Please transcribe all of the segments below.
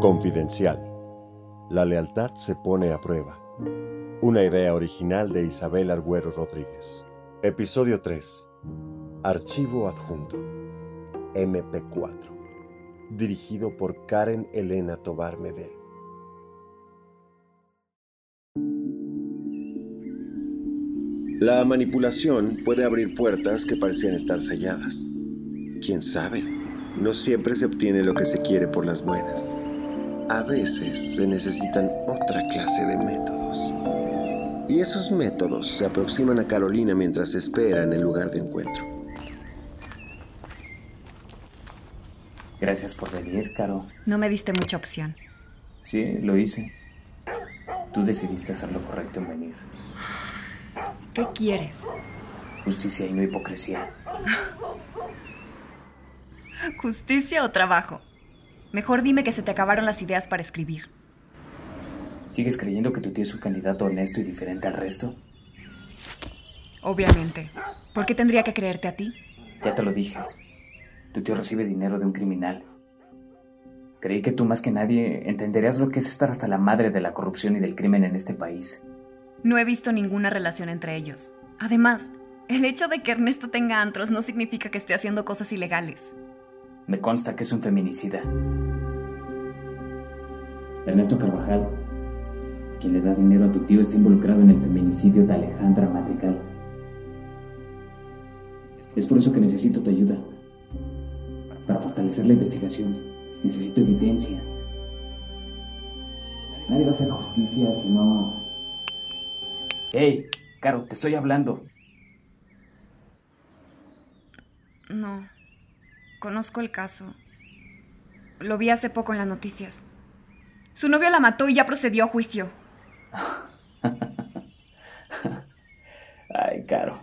Confidencial. La lealtad se pone a prueba. Una idea original de Isabel Argüero Rodríguez. Episodio 3. Archivo adjunto. MP4. Dirigido por Karen Elena Tobar Medel. La manipulación puede abrir puertas que parecían estar selladas. ¿Quién sabe? No siempre se obtiene lo que se quiere por las buenas. A veces se necesitan otra clase de métodos. Y esos métodos se aproximan a Carolina mientras espera en el lugar de encuentro. Gracias por venir, Caro. No me diste mucha opción. Sí, lo hice. Tú decidiste hacer lo correcto en venir. ¿Qué quieres? Justicia y no hipocresía. ¿Justicia o trabajo? Mejor dime que se te acabaron las ideas para escribir. ¿Sigues creyendo que tu tío es un candidato honesto y diferente al resto? Obviamente. ¿Por qué tendría que creerte a ti? Ya te lo dije. Tu tío recibe dinero de un criminal. Creí que tú más que nadie entenderías lo que es estar hasta la madre de la corrupción y del crimen en este país. No he visto ninguna relación entre ellos. Además, el hecho de que Ernesto tenga antros no significa que esté haciendo cosas ilegales. Me consta que es un feminicida. Ernesto Carvajal, quien le da dinero a tu tío, está involucrado en el feminicidio de Alejandra Madrigal. Es por eso que necesito tu ayuda. Para fortalecer la investigación, necesito evidencia. Nadie va a hacer justicia si no... ¡Hey! Caro, te estoy hablando. No. Conozco el caso. Lo vi hace poco en las noticias. Su novio la mató y ya procedió a juicio. Ay, Caro.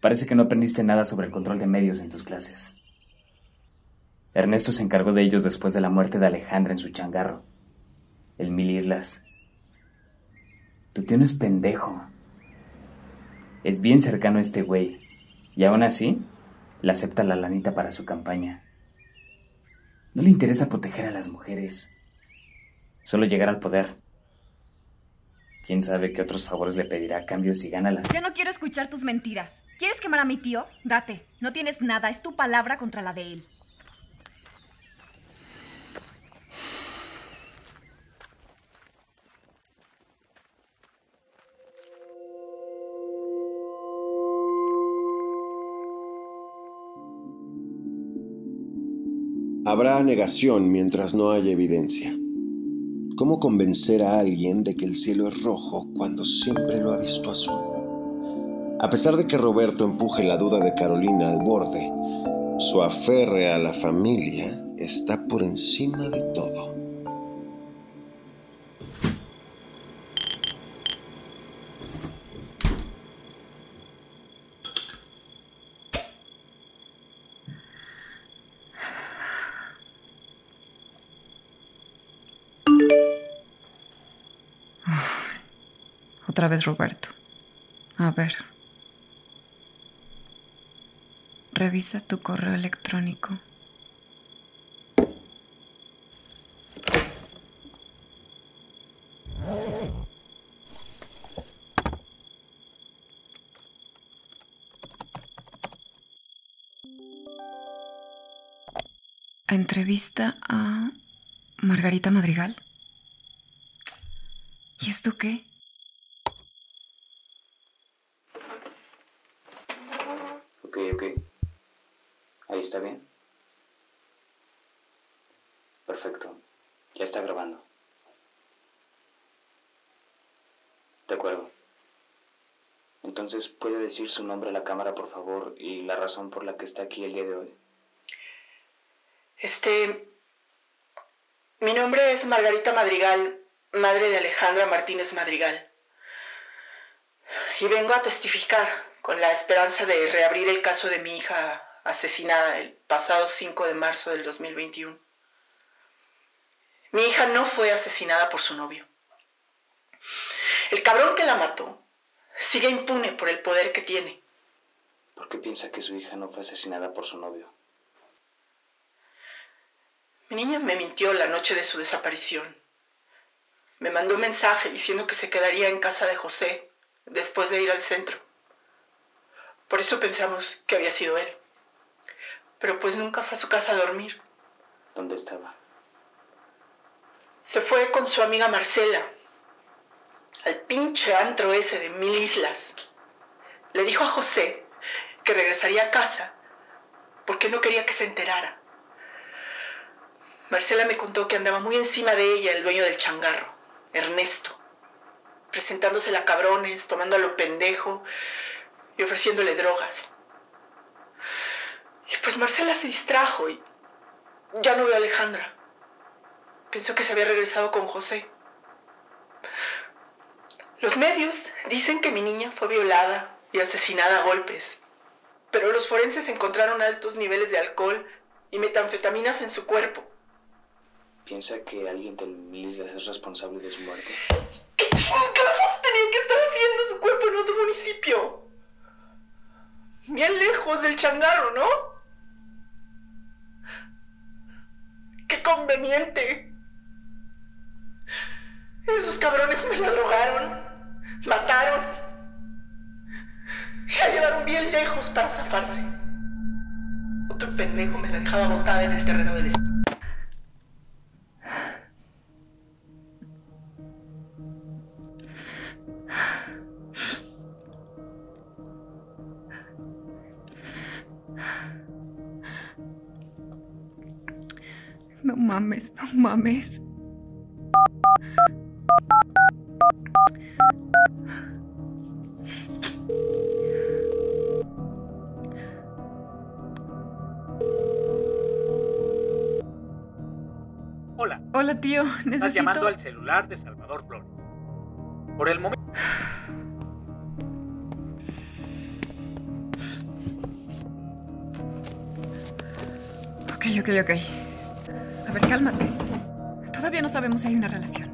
Parece que no aprendiste nada sobre el control de medios en tus clases. Ernesto se encargó de ellos después de la muerte de Alejandra en su changarro, el Mil Islas. Tu tío no es pendejo. Es bien cercano a este güey. Y aún así, le acepta la lanita para su campaña. No le interesa proteger a las mujeres. Solo llegar al poder. ¿Quién sabe qué otros favores le pedirá a cambio si gana las... Ya no quiero escuchar tus mentiras. ¿Quieres quemar a mi tío? Date. No tienes nada. Es tu palabra contra la de él. Habrá negación mientras no haya evidencia. ¿Cómo convencer a alguien de que el cielo es rojo cuando siempre lo ha visto azul? A pesar de que Roberto empuje la duda de Carolina al borde, su aferre a la familia está por encima de todo. Otra vez Roberto. A ver. Revisa tu correo electrónico. Entrevista a Margarita Madrigal. ¿Y esto qué? Ok, ok. Ahí está bien. Perfecto. Ya está grabando. De acuerdo. Entonces, ¿puede decir su nombre a la cámara, por favor, y la razón por la que está aquí el día de hoy? Este, mi nombre es Margarita Madrigal, madre de Alejandra Martínez Madrigal. Y vengo a testificar con la esperanza de reabrir el caso de mi hija asesinada el pasado 5 de marzo del 2021. Mi hija no fue asesinada por su novio. El cabrón que la mató sigue impune por el poder que tiene. ¿Por qué piensa que su hija no fue asesinada por su novio? Mi niña me mintió la noche de su desaparición. Me mandó un mensaje diciendo que se quedaría en casa de José después de ir al centro. Por eso pensamos que había sido él. Pero pues nunca fue a su casa a dormir. ¿Dónde estaba? Se fue con su amiga Marcela al pinche antro ese de mil islas. Le dijo a José que regresaría a casa porque no quería que se enterara. Marcela me contó que andaba muy encima de ella el dueño del changarro, Ernesto, presentándose a cabrones, tomando a lo pendejo y ofreciéndole drogas. Y pues Marcela se distrajo y ya no veo a Alejandra. Pensó que se había regresado con José. Los medios dicen que mi niña fue violada y asesinada a golpes, pero los forenses encontraron altos niveles de alcohol y metanfetaminas en su cuerpo. ¿Piensa que alguien del milicia es responsable de su muerte? ¿Qué chingados tenía que estar haciendo su cuerpo en otro municipio? Bien lejos del changarro, ¿no? ¡Qué conveniente! Esos cabrones me la drogaron mataron. La llevaron bien lejos para zafarse. Otro pendejo me la dejaba botada en el terreno del mames, mames. Hola, tío. Necesito... Estás llamando al celular de Salvador Flores. Por el momento... Ok, ok, ok. A ver, cálmate. Todavía no sabemos si hay una relación.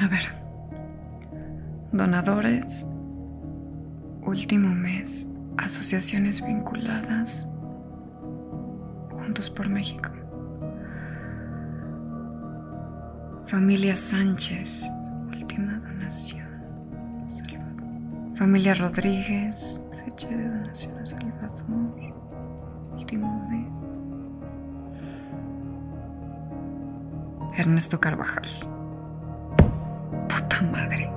A ver. Donadores. Último mes. Asociaciones vinculadas por México. Familia Sánchez, última donación. Salvador. Familia Rodríguez, fecha de donación a Salvador. Último mes. Ernesto Carvajal. Puta madre.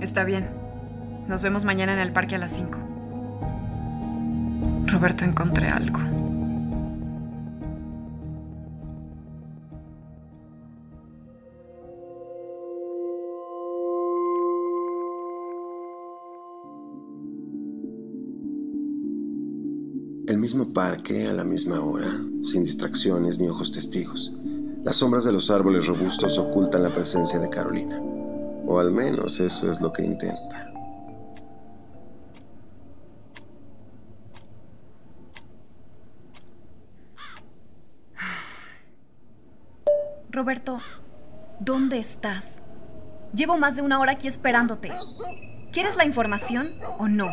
Está bien. Nos vemos mañana en el parque a las 5. Roberto, encontré algo. Mismo parque a la misma hora, sin distracciones ni ojos testigos. Las sombras de los árboles robustos ocultan la presencia de Carolina. O al menos eso es lo que intenta. Roberto, ¿dónde estás? Llevo más de una hora aquí esperándote. ¿Quieres la información o no?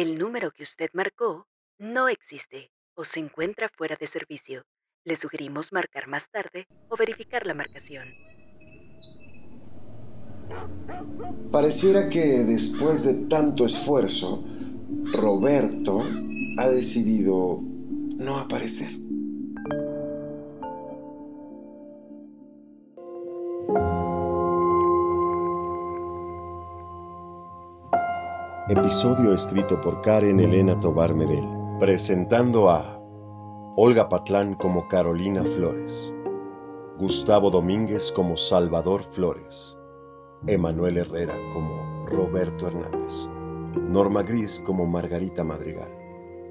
El número que usted marcó no existe o se encuentra fuera de servicio. Le sugerimos marcar más tarde o verificar la marcación. Pareciera que después de tanto esfuerzo, Roberto ha decidido no aparecer. Episodio escrito por Karen Elena Tobar Medel, presentando a Olga Patlán como Carolina Flores, Gustavo Domínguez como Salvador Flores, Emanuel Herrera como Roberto Hernández, Norma Gris como Margarita Madrigal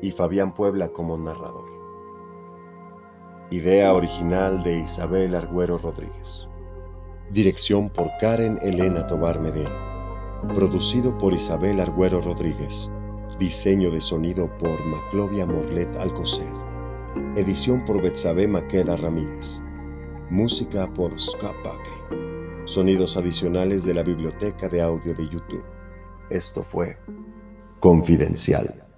y Fabián Puebla como narrador. Idea original de Isabel Argüero Rodríguez. Dirección por Karen Elena Tobar Medén. Producido por Isabel Argüero Rodríguez. Diseño de sonido por Maclovia Morlet Alcocer. Edición por Betsabe Maqueda Ramírez. Música por Scott Buckley. Sonidos adicionales de la biblioteca de audio de YouTube. Esto fue Confidencial.